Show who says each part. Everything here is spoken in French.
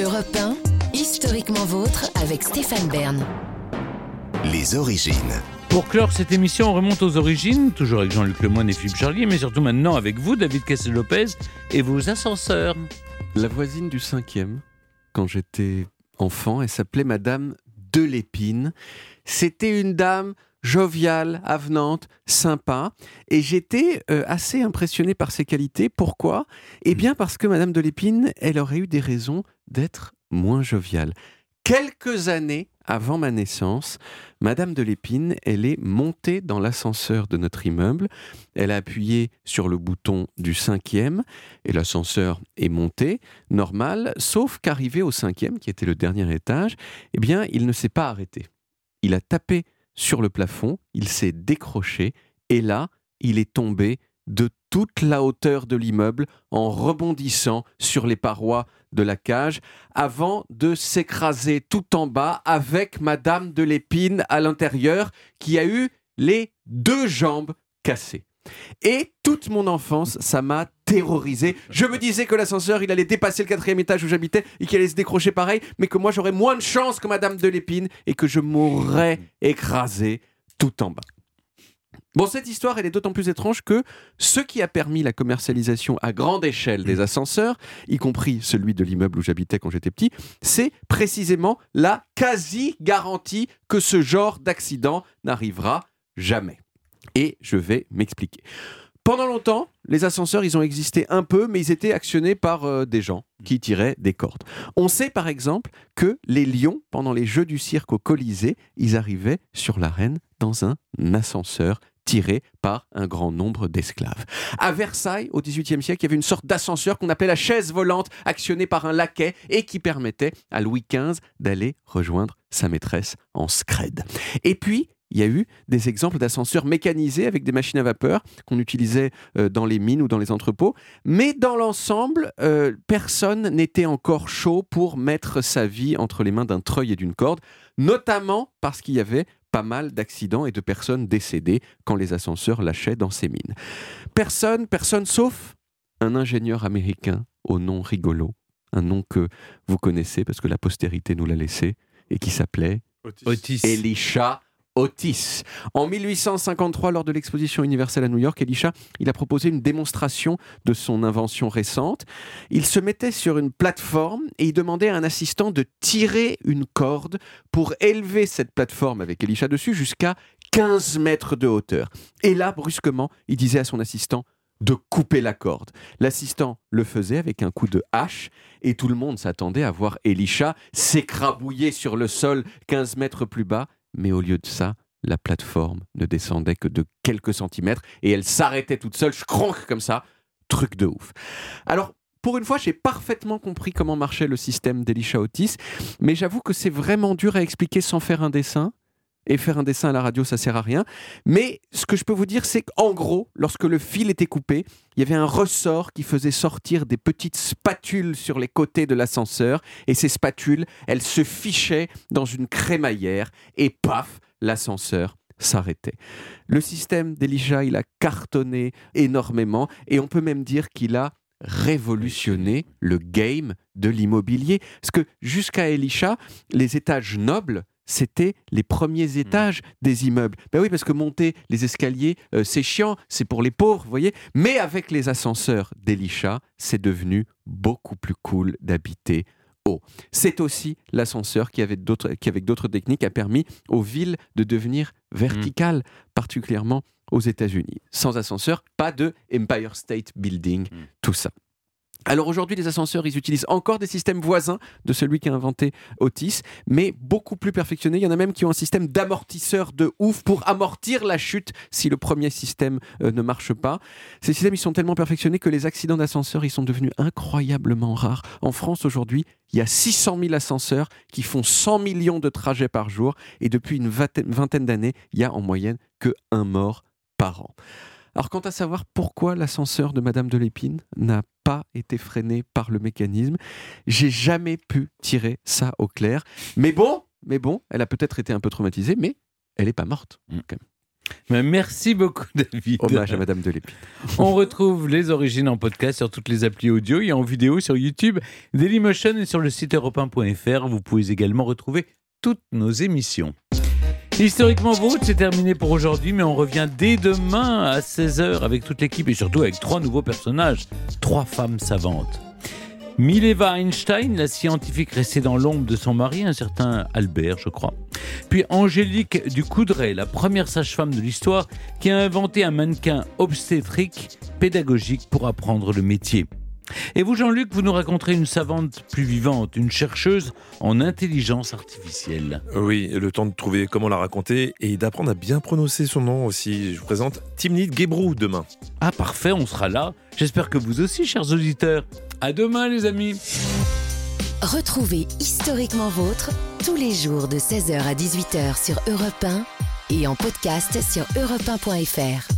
Speaker 1: Europe 1, historiquement vôtre avec Stéphane Bern.
Speaker 2: Les origines.
Speaker 3: Pour clore cette émission, on remonte aux origines, toujours avec Jean-Luc Lemoyne et Philippe Charlier, mais surtout maintenant avec vous, David Cassel-Lopez, et vos ascenseurs.
Speaker 4: La voisine du cinquième, quand j'étais enfant, elle s'appelait Madame Delépine. C'était une dame joviale, avenante, sympa. Et j'étais euh, assez impressionné par ses qualités. Pourquoi? Eh bien parce que Madame de Lépine, elle aurait eu des raisons d'être moins joviale. Quelques années avant ma naissance, Madame de Lépine, elle est montée dans l'ascenseur de notre immeuble. Elle a appuyé sur le bouton du cinquième et l'ascenseur est monté, normal, sauf qu'arrivé au cinquième, qui était le dernier étage, eh bien, il ne s'est pas arrêté. Il a tapé sur le plafond, il s'est décroché et là, il est tombé de toute la hauteur de l'immeuble en rebondissant sur les parois de la cage avant de s'écraser tout en bas avec Madame de l'Épine à l'intérieur qui a eu les deux jambes cassées. Et toute mon enfance, ça m'a terrorisé. Je me disais que l'ascenseur, il allait dépasser le quatrième étage où j'habitais et qu'il allait se décrocher pareil, mais que moi, j'aurais moins de chance que Madame de l'Épine et que je mourrais écrasé tout en bas. Bon, cette histoire, elle est d'autant plus étrange que ce qui a permis la commercialisation à grande échelle des ascenseurs, y compris celui de l'immeuble où j'habitais quand j'étais petit, c'est précisément la quasi-garantie que ce genre d'accident n'arrivera jamais. Et je vais m'expliquer. Pendant longtemps, les ascenseurs, ils ont existé un peu, mais ils étaient actionnés par euh, des gens qui tiraient des cordes. On sait par exemple que les lions, pendant les Jeux du cirque au Colisée, ils arrivaient sur l'arène dans un ascenseur tiré par un grand nombre d'esclaves. À Versailles, au XVIIIe siècle, il y avait une sorte d'ascenseur qu'on appelait la chaise volante, actionnée par un laquais et qui permettait à Louis XV d'aller rejoindre sa maîtresse en scred. Et puis, il y a eu des exemples d'ascenseurs mécanisés avec des machines à vapeur qu'on utilisait euh, dans les mines ou dans les entrepôts. Mais dans l'ensemble, euh, personne n'était encore chaud pour mettre sa vie entre les mains d'un treuil et d'une corde, notamment parce qu'il y avait pas mal d'accidents et de personnes décédées quand les ascenseurs lâchaient dans ces mines. Personne, personne sauf un ingénieur américain au nom rigolo, un nom que vous connaissez parce que la postérité nous l'a laissé, et qui s'appelait
Speaker 3: Otis.
Speaker 4: Elisha En 1853, lors de l'exposition universelle à New York, Elisha, il a proposé une démonstration de son invention récente. Il se mettait sur une plateforme et il demandait à un assistant de tirer une corde pour élever cette plateforme avec Elisha dessus jusqu'à 15 mètres de hauteur. Et là, brusquement, il disait à son assistant de couper la corde. L'assistant le faisait avec un coup de hache et tout le monde s'attendait à voir Elisha s'écrabouiller sur le sol 15 mètres plus bas mais au lieu de ça, la plateforme ne descendait que de quelques centimètres et elle s'arrêtait toute seule, cronque comme ça, truc de ouf. Alors, pour une fois, j'ai parfaitement compris comment marchait le système d'Elisha Otis, mais j'avoue que c'est vraiment dur à expliquer sans faire un dessin. Et faire un dessin à la radio, ça sert à rien. Mais ce que je peux vous dire, c'est qu'en gros, lorsque le fil était coupé, il y avait un ressort qui faisait sortir des petites spatules sur les côtés de l'ascenseur. Et ces spatules, elles se fichaient dans une crémaillère. Et paf, l'ascenseur s'arrêtait. Le système d'Elisha, il a cartonné énormément. Et on peut même dire qu'il a révolutionné le game de l'immobilier. Parce que jusqu'à Elisha, les étages nobles, c'était les premiers étages des immeubles. Ben oui, parce que monter les escaliers, euh, c'est chiant, c'est pour les pauvres, vous voyez. Mais avec les ascenseurs d'Elisha, c'est devenu beaucoup plus cool d'habiter haut. C'est aussi l'ascenseur qui, avait qui, avec d'autres techniques, a permis aux villes de devenir verticales, particulièrement aux États-Unis. Sans ascenseur, pas de Empire State Building,
Speaker 3: Mm.
Speaker 4: tout ça. Alors aujourd'hui, les ascenseurs, ils utilisent encore des systèmes voisins de celui qui a inventé Otis, mais beaucoup plus perfectionnés. Il y en a même qui ont un système d'amortisseur de ouf pour amortir la chute si le premier système euh, ne marche pas. Ces systèmes, ils sont tellement perfectionnés que les accidents d'ascenseurs, ils sont devenus incroyablement rares. En France, aujourd'hui, il y a 600 000 ascenseurs qui font 100 millions de trajets par jour, et depuis une vingtaine d'années, il y a en moyenne que un mort par an. Alors, quant à savoir pourquoi l'ascenseur de Madame de Lépine n'a pas été freiné par le mécanisme, j'ai jamais pu tirer ça au clair. Mais bon, mais bon, elle a peut-être été un peu traumatisée, mais elle n'est pas morte.
Speaker 3: Mm.
Speaker 4: quand même.
Speaker 3: Mais merci beaucoup, David.
Speaker 4: Hommage à Madame de Lépine.
Speaker 3: On retrouve les origines en podcast sur toutes les applis audio et en vidéo sur YouTube, Dailymotion et sur le site europe Vous pouvez également retrouver toutes nos émissions. Historiquement Vôtre, c'est terminé pour aujourd'hui, mais on revient dès demain à 16h avec toute l'équipe et surtout avec trois nouveaux personnages, trois femmes savantes. Mileva Einstein, la scientifique restée dans l'ombre de son mari, un certain Albert, je crois. Puis Angélique Ducoudray, la première sage-femme de l'histoire qui a inventé un mannequin obstétrique pédagogique pour apprendre le métier. Et vous, Jean-Luc, vous nous raconterez une savante plus vivante, une chercheuse en intelligence artificielle.
Speaker 5: Oui, le temps de trouver comment la raconter et d'apprendre à bien prononcer son nom aussi. Je vous présente Timnit Gebrou demain.
Speaker 3: Ah, parfait, on sera là. J'espère que vous aussi, chers auditeurs. À demain, les amis.
Speaker 1: Retrouvez Historiquement Vôtre tous les jours de 16h à 18h sur Europe 1 et en podcast sur europe1.fr.